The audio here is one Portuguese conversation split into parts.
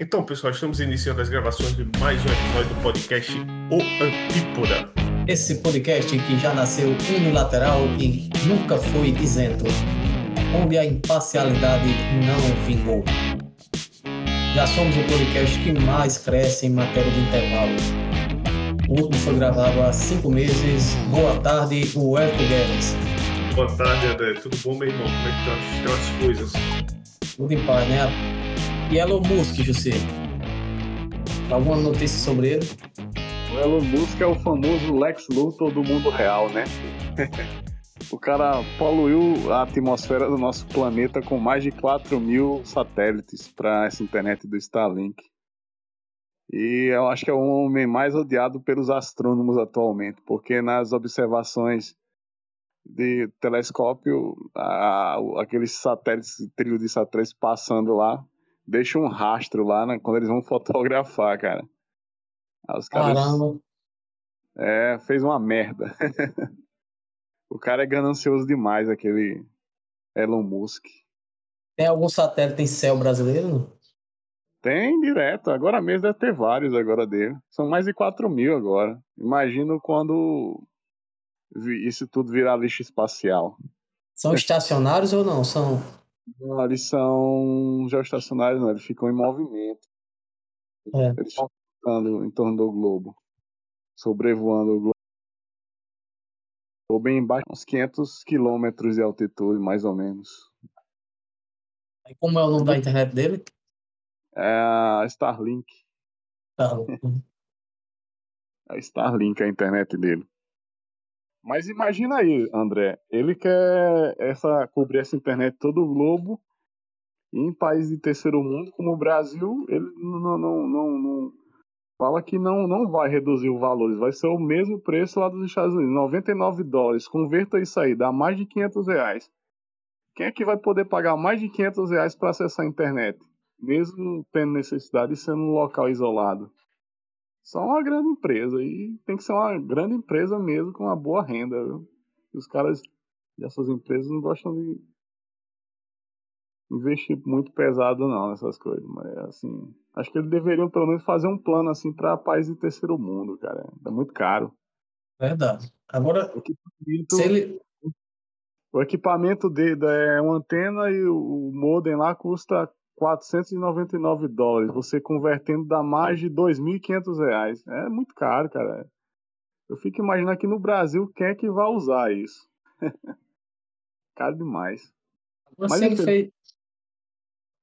Então, pessoal, estamos iniciando as gravações de mais um episódio do podcast O Antípoda. Esse podcast que já nasceu unilateral e nunca foi isento, onde a imparcialidade não vingou. Já somos o podcast que mais cresce em matéria de intervalo. O último foi gravado há cinco meses. Boa tarde, o Elton Guedes. Boa tarde, André. Tudo bom, meu irmão? Como é que estão as coisas? Tudo em paz, né? E Elon Musk, José? Alguma notícia sobre ele? O Elon Musk é o famoso Lex Luthor do mundo real, né? o cara poluiu a atmosfera do nosso planeta com mais de 4 mil satélites para essa internet do Starlink. E eu acho que é o homem mais odiado pelos astrônomos atualmente, porque nas observações de telescópio, a, aqueles satélites, trilho de satélites passando lá, deixa um rastro lá né, quando eles vão fotografar, cara. Aí os caras, Caramba. É, fez uma merda. o cara é ganancioso demais, aquele Elon Musk. Tem algum satélite em céu brasileiro? Tem direto. Agora mesmo deve ter vários agora dele. São mais de 4 mil agora. Imagino quando isso tudo virar lixo espacial. São estacionários ou não? São não, eles são geoestacionários, não, eles ficam em movimento. É. Eles estão ficando em torno do globo, sobrevoando o globo. Ou bem embaixo, uns 500 quilômetros de altitude, mais ou menos. E como é o nome da internet dele? É a Starlink. Starlink. a Starlink é a internet dele. Mas imagina aí, André, ele quer essa, cobrir essa internet todo o globo, e em países de terceiro mundo, como o Brasil, ele não, não, não, não fala que não, não vai reduzir o valor, vai ser o mesmo preço lá dos Estados Unidos, 99 dólares. Converta isso aí, dá mais de 500 reais. Quem é que vai poder pagar mais de 500 reais para acessar a internet? Mesmo tendo necessidade e sendo um local isolado só uma grande empresa. E tem que ser uma grande empresa mesmo com uma boa renda. Viu? Os caras dessas empresas não gostam de investir muito pesado não nessas coisas. Mas assim, acho que eles deveriam pelo menos fazer um plano assim para países de terceiro mundo, cara. É muito caro. Verdade. Agora, o equipamento, ele... o equipamento dele é uma antena e o modem lá custa 499 dólares. Você convertendo dá mais de 2.500 reais. É muito caro, cara. Eu fico imaginando aqui no Brasil quem é que vai usar isso. caro demais. Você Mas ele fez...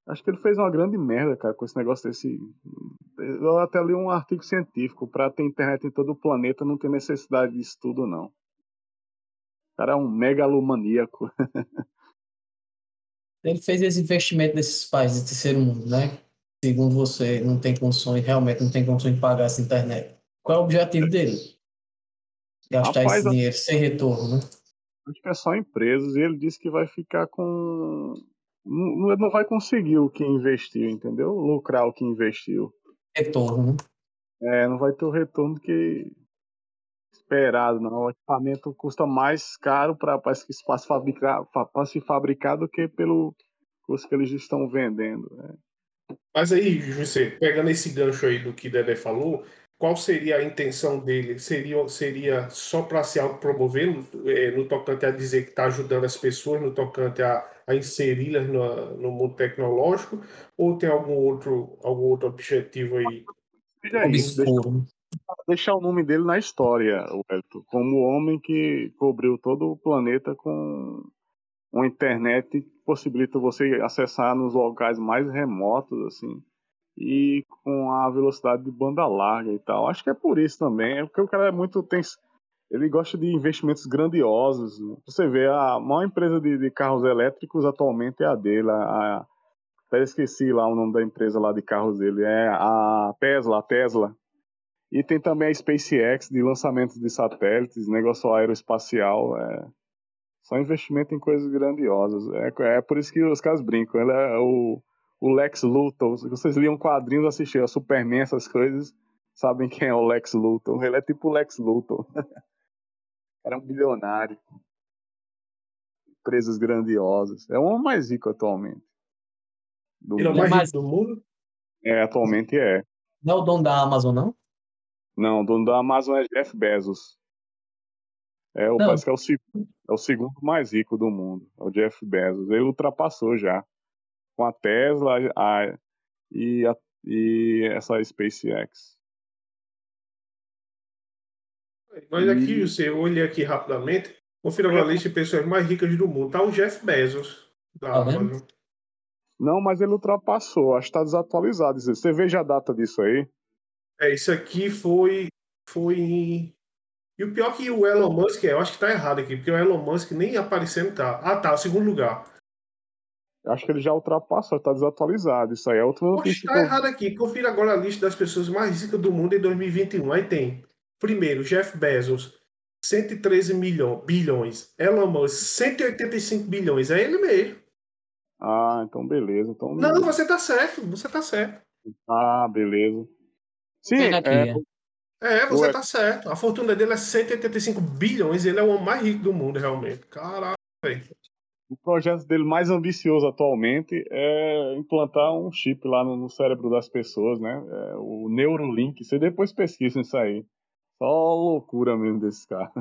Acho que ele fez uma grande merda, cara, com esse negócio desse. Eu até li um artigo científico. Pra ter internet em todo o planeta não tem necessidade disso tudo, não. O cara é um megalomaníaco. ele fez esse investimento nesses países de terceiro mundo, né? Segundo você, não tem condições, realmente não tem condições de pagar essa internet. Qual é o objetivo dele? Gastar Rapaz, esse dinheiro sem retorno, né? Acho que é só empresas e ele disse que vai ficar com. Não, não vai conseguir o que investiu, entendeu? Lucrar o que investiu. Retorno, né? É, não vai ter o retorno que esperado, não. O equipamento custa mais caro para se fabricar, se fabricar do que pelo custo que eles estão vendendo. Né? Mas aí, José, pegando esse gancho aí do que Dedé falou, qual seria a intenção dele? Seria, seria só para se autopromover no, é, no tocante a dizer que está ajudando as pessoas, no tocante a, a inseri-las no, no, mundo tecnológico, ou tem algum outro, algum outro objetivo aí? Obscuro deixar o nome dele na história, Wellington, como o homem que cobriu todo o planeta com uma internet que possibilita você acessar nos locais mais remotos, assim, e com a velocidade de banda larga e tal. Acho que é por isso também, é porque o cara é muito tem ele gosta de investimentos grandiosos. Você vê a maior empresa de, de carros elétricos atualmente é a dele, a, até esqueci lá o nome da empresa lá de carros dele, é a Tesla, a Tesla. E tem também a SpaceX de lançamento de satélites, negócio aeroespacial. É só investimento em coisas grandiosas. É, é por isso que os caras brincam. Ele é o, o Lex Luthor. Se vocês liam quadrinhos, assistiam a Superman, essas coisas, sabem quem é o Lex Luthor. Ele é tipo o Lex Luthor. Era um bilionário. Empresas grandiosas. É o homem mais rico atualmente. Do Ele é o mais rico do mundo? É, atualmente é. Não é o dono da Amazon, não? Não, o dono da Amazon é Jeff Bezos. É, o, parece que é o, segundo, é o segundo mais rico do mundo, é o Jeff Bezos. Ele ultrapassou já com a Tesla a, e, a, e essa SpaceX. Mas aqui, você olha aqui rapidamente, confira a lista de pessoas mais ricas do mundo. Tá o Jeff Bezos. Da Tá? Amazon. Não, mas ele ultrapassou, acho que está desatualizado. Você veja a data disso aí. É, isso aqui foi. Foi. E o pior que o Elon Musk, é, eu acho que tá errado aqui, porque o Elon Musk nem aparecendo tá. Ah, tá, segundo lugar. Acho que ele já ultrapassou, está desatualizado. Isso aí é outra notícia. tá errado aqui. Confira agora a lista das pessoas mais ricas do mundo em 2021. Aí tem, primeiro, Jeff Bezos, 113 milhões, bilhões. Elon Musk, 185 bilhões. É ele mesmo. Ah, então beleza. Então... Não, você tá certo, você tá certo. Ah, beleza. Sim, é, é. Você Ué. tá certo. A fortuna dele é 185 bilhões. Ele é o homem mais rico do mundo, realmente. Caralho, velho. o projeto dele mais ambicioso atualmente é implantar um chip lá no, no cérebro das pessoas, né? É, o Neurolink. Você depois pesquisa isso aí. Só loucura mesmo desse cara.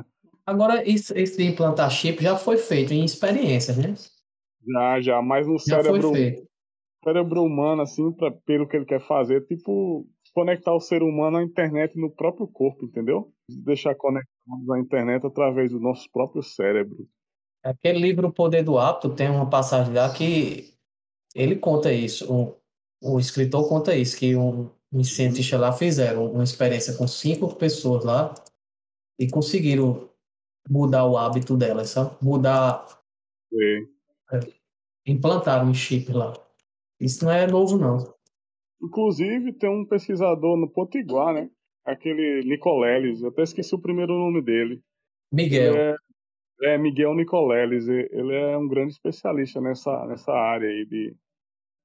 Agora, isso, esse de implantar chip já foi feito em experiências, né? Já, já, mas no Já foi cérebro, feito. cérebro humano, assim, pra, pelo que ele quer fazer, tipo, conectar o ser humano à internet no próprio corpo, entendeu? Deixar conectados à internet através do nosso próprio cérebro. Aquele livro O Poder do Hábito tem uma passagem lá que ele conta isso. O, o escritor conta isso, que um, um cientista lá fizeram uma experiência com cinco pessoas lá e conseguiram mudar o hábito delas, sabe? Mudar, E, implantar um chip lá. Isso não é novo, não. Inclusive, tem um pesquisador no Potiguar, né? Aquele Nicoleles, eu até esqueci o primeiro nome dele. Miguel, é, é Miguel Nicoleles, e- ele é um grande especialista nessa, nessa área aí de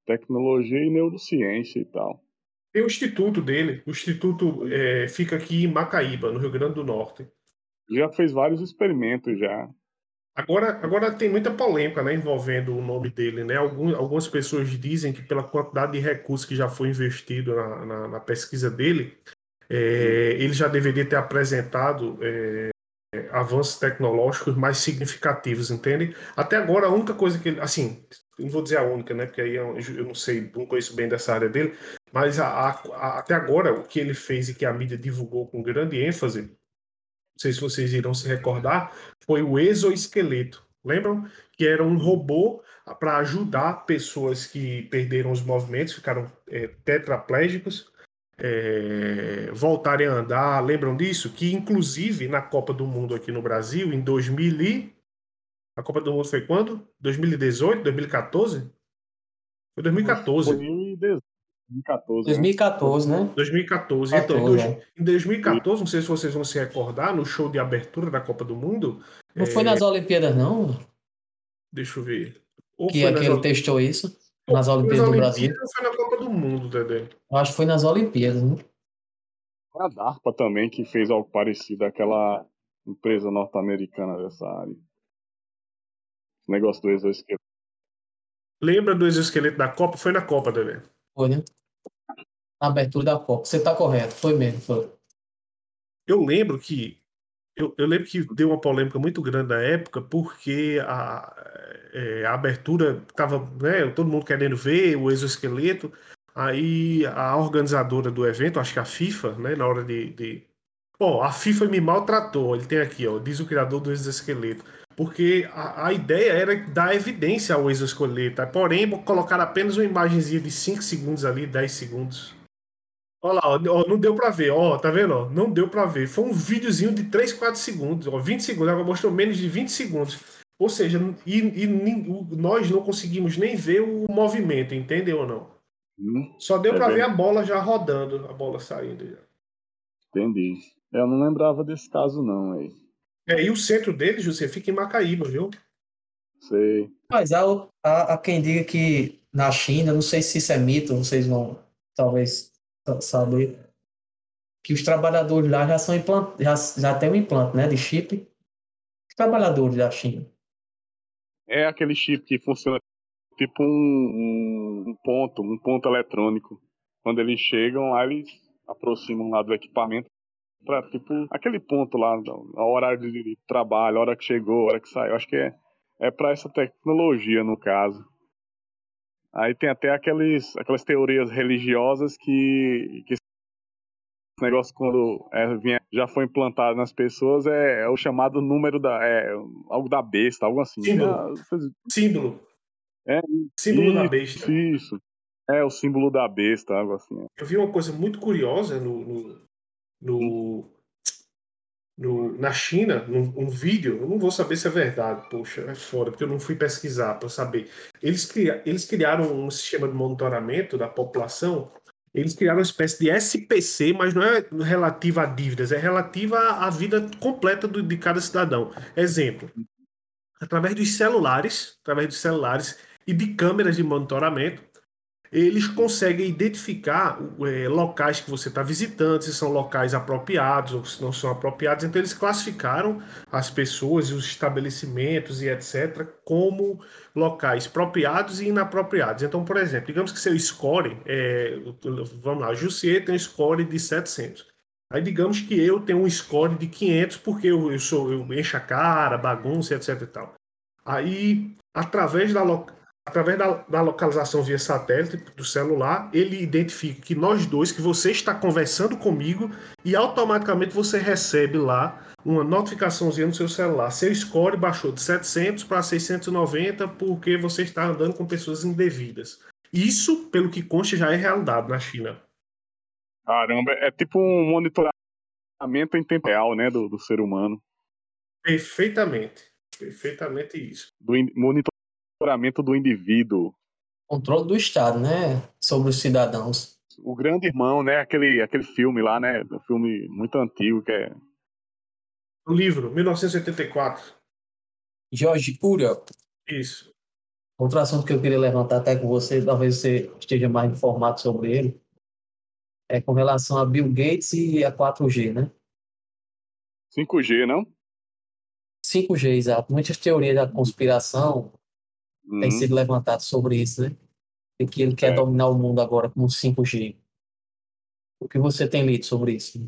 tecnologia e neurociência e tal. Tem o instituto dele. O instituto é, fica aqui em Macaíba, no Rio Grande do Norte. Já fez vários experimentos já. Agora, agora tem muita polêmica né, envolvendo o nome dele. Né? Algum, algumas pessoas dizem que pela quantidade de recursos que já foi investido na, na, na pesquisa dele, é, ele já deveria ter apresentado é, avanços tecnológicos mais significativos, entende? Até agora, a única coisa que ele. Assim, não vou dizer a única, né? Porque aí eu, eu não sei, não conheço bem dessa área dele, mas a- a- a- até agora, o que ele fez e que a mídia divulgou com grande ênfase, não sei se vocês irão se recordar, foi o exoesqueleto. Lembram? Que era um robô para ajudar pessoas que perderam os movimentos, ficaram é, tetraplégicos, é, voltarem a andar. Lembram disso? Que inclusive na Copa do Mundo aqui no Brasil, em 2000 e... A Copa do Mundo foi quando? 2018? 2014? Foi 2014. Foi 2014. né? 2014, né? 2014. Então, em 14, dois- é. em 2014, não sei se vocês vão se recordar, no show de abertura da Copa do Mundo, Não foi nas Olimpíadas, não? deixa eu ver. Ou Que foi é nas que ele Oli- testou isso? ou Nas foi Olimpíadas do Brasil? Foi na Copa do Mundo, Dedé? Eu acho que foi nas Olimpíadas, né? A DARPA também, que fez algo parecido, aquela empresa norte-americana dessa área. O negócio do exoesqueleto. Lembra do exoesqueleto da Copa? Foi na Copa, Dedé. Foi, né? Na abertura da Copa. Você tá correto, foi mesmo, foi. Eu lembro que eu, eu lembro que deu uma polêmica muito grande na época porque a, é, a abertura estava, né, todo mundo querendo ver o exoesqueleto. Aí a organizadora do evento, acho que a FIFA, né, na hora de, de... Bom, a FIFA me maltratou. Ele tem aqui, ó, diz o criador do exoesqueleto. Porque a, a ideia era dar evidência ao exoesqueleto. Porém, colocar apenas uma imagenzinha de 5 segundos ali, 10 segundos. Olha lá, ó, não deu pra ver, ó, tá vendo? ó? Não deu pra ver. Foi um videozinho de 3, 4 segundos, ó, 20 segundos, agora mostrou menos de 20 segundos. Ou seja, e, e nós não conseguimos nem ver o movimento, entendeu ou não? Hum, Só deu É pra ver a bola já rodando, a bola saindo. já. entendi. Eu não lembrava desse caso, não, aí. É, e o centro dele, José, fica em Macaíba, viu? Sei. Mas há, há, há quem diga que na China, não sei se isso é mito, vocês vão talvez sa- saber, que os trabalhadores lá já são implant, já, já tem um implante, né, de chip. Os trabalhadores da China. É aquele chip que funciona tipo um, um, um ponto, um ponto eletrônico. quando eles chegam lá, eles aproximam lá do equipamento tipo aquele ponto lá, a hora de trabalho, a hora que chegou, a hora que saiu. Acho que é, é para essa tecnologia no caso. Aí tem até aqueles, aquelas teorias religiosas que, que esse negócio quando é, vinha, já foi implantado nas pessoas é, é, o chamado número da é, algo da besta, algo assim. Símbolo. Símbolo. É, símbolo isso, da besta. Isso. É o símbolo da besta, algo assim. Eu vi uma coisa muito curiosa no, no, no, no na China, num um vídeo, eu não vou saber se é verdade, poxa, é fora, porque eu não fui pesquisar para saber. Eles, eles criaram um sistema de monitoramento da população eles criaram uma espécie de SPC, mas não é relativa a dívidas, é relativa à vida completa do, de cada cidadão. Exemplo, através dos celulares, através dos celulares e de câmeras de monitoramento, eles conseguem identificar é, locais que você está visitando, se são locais apropriados ou se não são apropriados. Então, eles classificaram as pessoas e os estabelecimentos e etc. como locais apropriados e inapropriados. Então, por exemplo, digamos que seu score, é, vamos lá, Jussier tem um score de 700. Aí digamos que eu tenho um score de 500 porque eu, eu sou eu encho a cara, bagunça, etc e tal. Aí, através da, através da, da, localização via satélite do celular, ele identifica que nós dois, que você está conversando comigo e automaticamente você recebe lá uma notificaçãozinha no seu celular. Seu score baixou de 700 para 690 porque você está andando com pessoas indevidas. Isso, pelo que consta, já é realidade na China. Caramba, é tipo um monitoramento em tempo real, né, do, do ser humano. Perfeitamente. Perfeitamente isso. Do monitor monitoramento do indivíduo. Controle do Estado, né? Sobre os cidadãos. O Grande Irmão, né? Aquele, aquele filme lá, né? Um filme muito antigo que é. O livro, 1984. Jorge Pura. Isso. Outro assunto que eu queria levantar até com você, talvez você esteja mais informado sobre ele, é com relação a Bill Gates e a 4G, né? 5G, não? 5G, exato. Muitas teorias da conspiração uhum. tem sido levantado sobre isso, né? E que ele quer é. dominar o mundo agora com 5G. O que você tem lido sobre isso?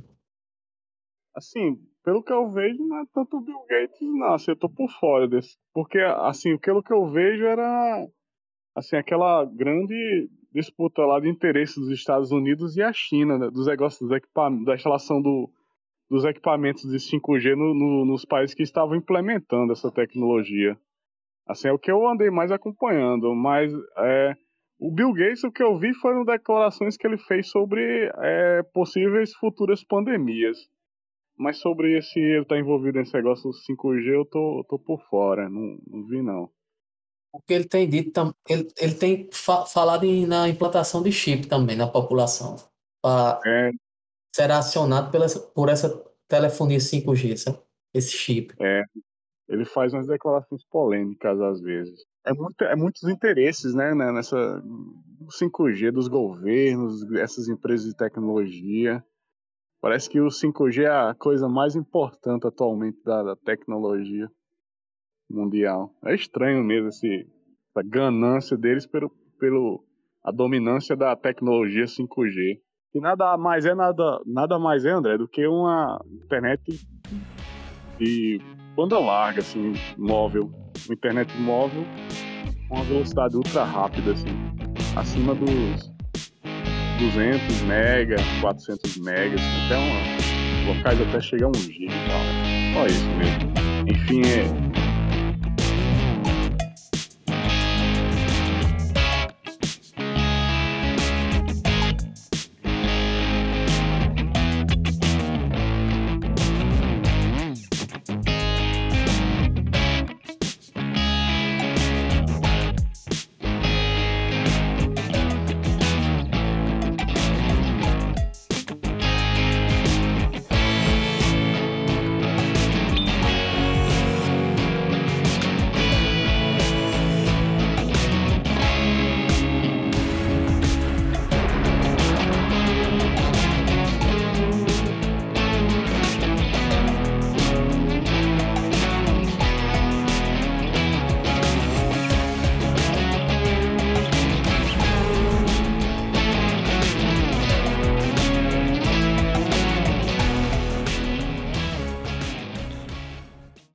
Assim, pelo que eu vejo, não é tanto o Bill Gates, não. Assim, eu tô por fora desse. Porque, assim, pelo que eu vejo era, assim, aquela grande disputa lá de interesse dos Estados Unidos e a China, né? dos negócios dos equipamentos, da instalação do, dos equipamentos de 5G no, no, nos países que estavam implementando essa tecnologia. Assim, é o que eu andei mais acompanhando, mas é, o Bill Gates, o que eu vi foram declarações que ele fez sobre é, possíveis futuras pandemias. Mas sobre esse ele estar tá envolvido nesse negócio 5G, eu tô, tô por fora, não, não vi não. O que ele tem dito, ele, ele tem fa falado em, na implantação de chip também na população. Pra, é. Será acionado pela, por essa telefonia 5G, sabe? Esse chip. É, ele faz umas declarações polêmicas às vezes. É, muito, é muitos interesses, né, né nessa 5G dos governos, essas empresas de tecnologia. Parece que o 5G é a coisa mais importante atualmente da, da tecnologia mundial. É estranho mesmo esse, essa ganância deles pelo, pelo a dominância da tecnologia 5G. Que nada mais é nada, nada mais é, André, do que uma internet de banda larga, assim, móvel, uma internet móvel com uma velocidade ultra rápida, assim, acima dos 200 mega, 400 megas, até uma, locais até chegar a 1 GB e tal. Só isso mesmo. Enfim, é,